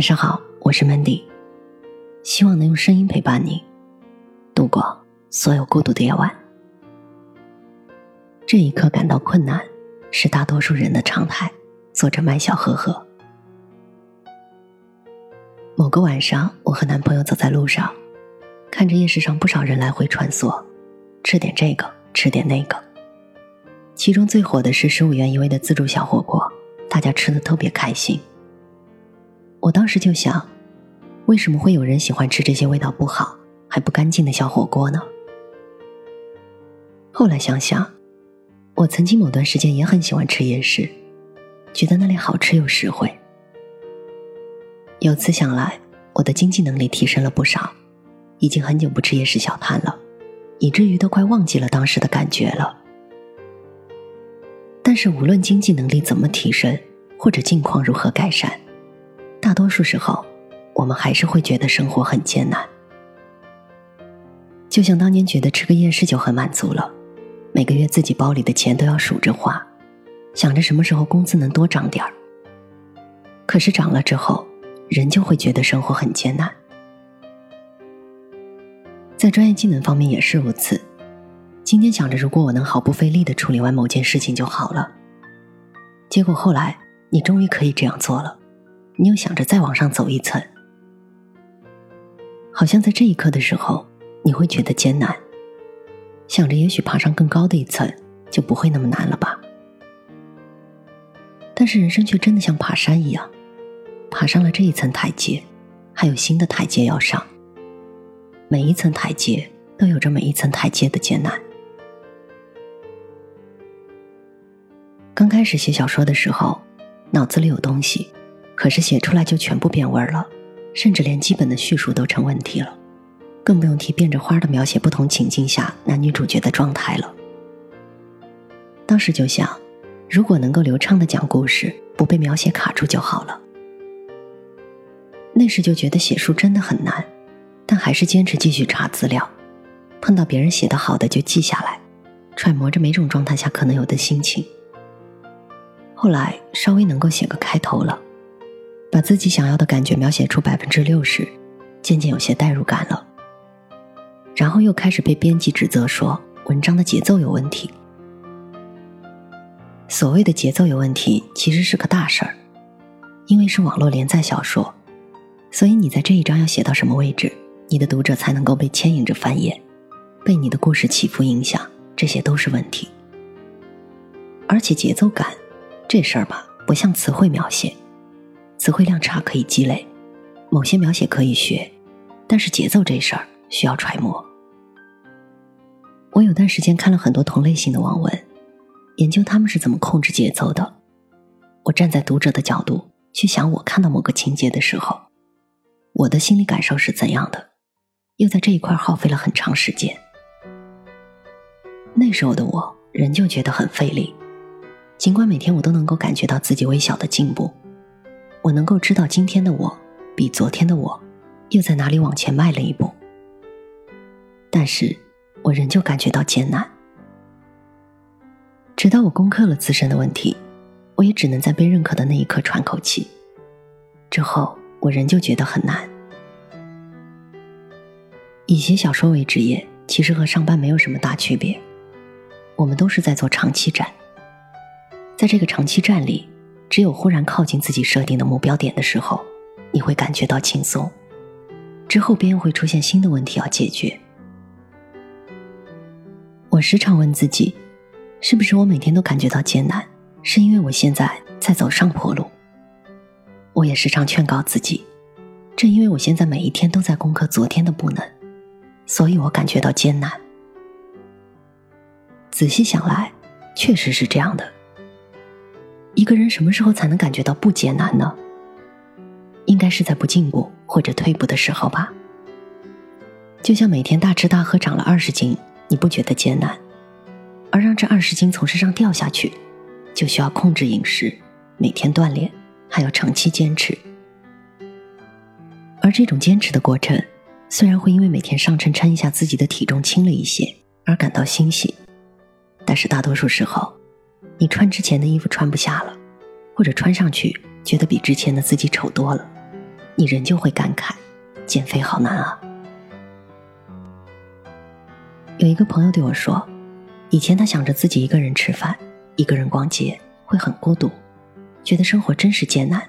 晚上好，我是 Mandy，希望能用声音陪伴你度过所有孤独的夜晚。这一刻感到困难，是大多数人的常态。作者麦小呵呵。某个晚上，我和男朋友走在路上，看着夜市上不少人来回穿梭，吃点这个，吃点那个。其中最火的是十五元一位的自助小火锅，大家吃的特别开心。我当时就想，为什么会有人喜欢吃这些味道不好还不干净的小火锅呢？后来想想，我曾经某段时间也很喜欢吃夜市，觉得那里好吃又实惠。由此想来，我的经济能力提升了不少，已经很久不吃夜市小摊了，以至于都快忘记了当时的感觉了。但是无论经济能力怎么提升，或者境况如何改善。大多数时候，我们还是会觉得生活很艰难。就像当年觉得吃个夜市就很满足了，每个月自己包里的钱都要数着花，想着什么时候工资能多涨点儿。可是涨了之后，人就会觉得生活很艰难。在专业技能方面也是如此。今天想着如果我能毫不费力的处理完某件事情就好了，结果后来你终于可以这样做了。你又想着再往上走一层，好像在这一刻的时候，你会觉得艰难，想着也许爬上更高的一层就不会那么难了吧？但是人生却真的像爬山一样，爬上了这一层台阶，还有新的台阶要上，每一层台阶都有着每一层台阶的艰难。刚开始写小说的时候，脑子里有东西。可是写出来就全部变味儿了，甚至连基本的叙述都成问题了，更不用提变着花的描写不同情境下男女主角的状态了。当时就想，如果能够流畅的讲故事，不被描写卡住就好了。那时就觉得写书真的很难，但还是坚持继续查资料，碰到别人写的好的就记下来，揣摩着每种状态下可能有的心情。后来稍微能够写个开头了。把自己想要的感觉描写出百分之六十，渐渐有些代入感了。然后又开始被编辑指责说文章的节奏有问题。所谓的节奏有问题，其实是个大事儿，因为是网络连载小说，所以你在这一章要写到什么位置，你的读者才能够被牵引着翻页，被你的故事起伏影响，这些都是问题。而且节奏感这事儿吧，不像词汇描写。词汇量差可以积累，某些描写可以学，但是节奏这事儿需要揣摩。我有段时间看了很多同类型的网文，研究他们是怎么控制节奏的。我站在读者的角度去想，我看到某个情节的时候，我的心理感受是怎样的，又在这一块耗费了很长时间。那时候的我仍旧觉得很费力，尽管每天我都能够感觉到自己微小的进步。我能够知道今天的我比昨天的我又在哪里往前迈了一步，但是我仍旧感觉到艰难。直到我攻克了自身的问题，我也只能在被认可的那一刻喘口气。之后，我仍旧觉得很难。以写小说为职业，其实和上班没有什么大区别，我们都是在做长期战，在这个长期战里。只有忽然靠近自己设定的目标点的时候，你会感觉到轻松，之后便又会出现新的问题要解决。我时常问自己，是不是我每天都感觉到艰难，是因为我现在在走上坡路？我也时常劝告自己，正因为我现在每一天都在攻克昨天的不能，所以我感觉到艰难。仔细想来，确实是这样的。一个人什么时候才能感觉到不艰难呢？应该是在不进步或者退步的时候吧。就像每天大吃大喝长了二十斤，你不觉得艰难；而让这二十斤从身上掉下去，就需要控制饮食、每天锻炼，还要长期坚持。而这种坚持的过程，虽然会因为每天上称称一下自己的体重轻了一些而感到欣喜，但是大多数时候。你穿之前的衣服穿不下了，或者穿上去觉得比之前的自己丑多了，你仍旧会感慨，减肥好难啊。有一个朋友对我说，以前他想着自己一个人吃饭，一个人逛街会很孤独，觉得生活真是艰难。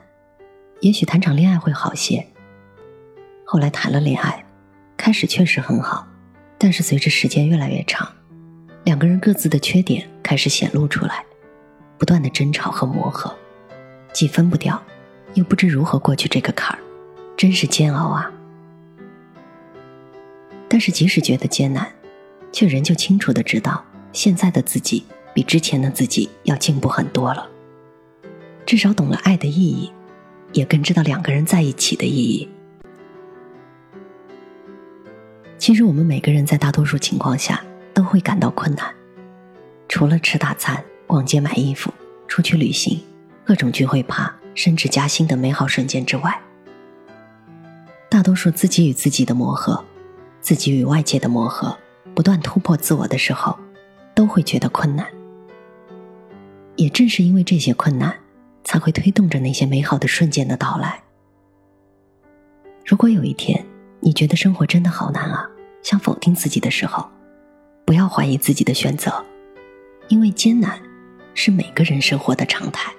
也许谈场恋爱会好些。后来谈了恋爱，开始确实很好，但是随着时间越来越长，两个人各自的缺点开始显露出来，不断的争吵和磨合，既分不掉，又不知如何过去这个坎儿，真是煎熬啊！但是即使觉得艰难，却仍旧清楚的知道，现在的自己比之前的自己要进步很多了，至少懂了爱的意义。也更知道两个人在一起的意义。其实我们每个人在大多数情况下都会感到困难，除了吃大餐、逛街买衣服、出去旅行、各种聚会、趴、升职加薪的美好瞬间之外，大多数自己与自己的磨合，自己与外界的磨合，不断突破自我的时候，都会觉得困难。也正是因为这些困难。才会推动着那些美好的瞬间的到来。如果有一天你觉得生活真的好难啊，想否定自己的时候，不要怀疑自己的选择，因为艰难是每个人生活的常态。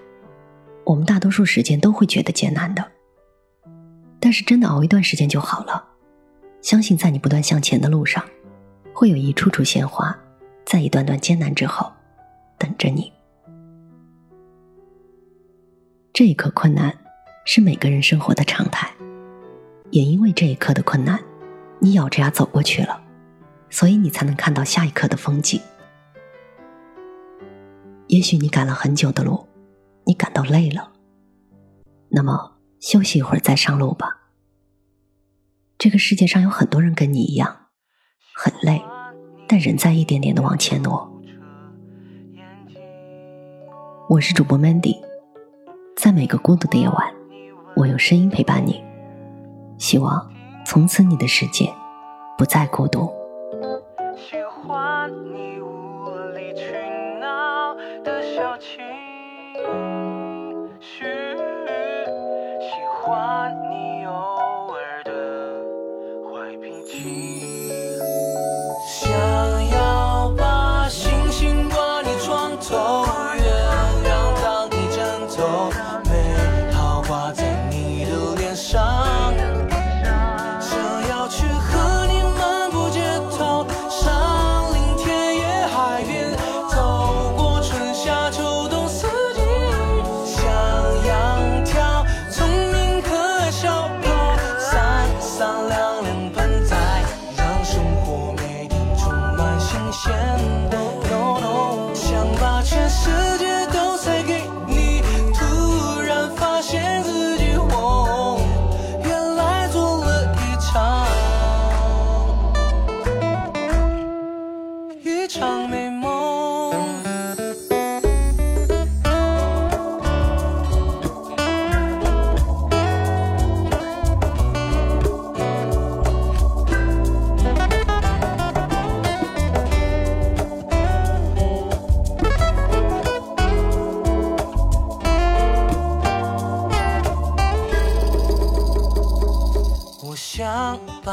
我们大多数时间都会觉得艰难的，但是真的熬一段时间就好了。相信在你不断向前的路上，会有一处处鲜花，在一段段艰难之后，等着你。这一刻困难，是每个人生活的常态。也因为这一刻的困难，你咬着牙走过去了，所以你才能看到下一刻的风景。也许你赶了很久的路，你感到累了，那么休息一会儿再上路吧。这个世界上有很多人跟你一样，很累，但仍在一点点的往前挪。我是主播 Mandy。在每个孤独的夜晚，我用声音陪伴你。希望从此你的世界不再孤独。喜欢你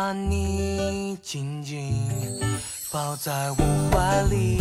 把你紧紧抱在我怀里，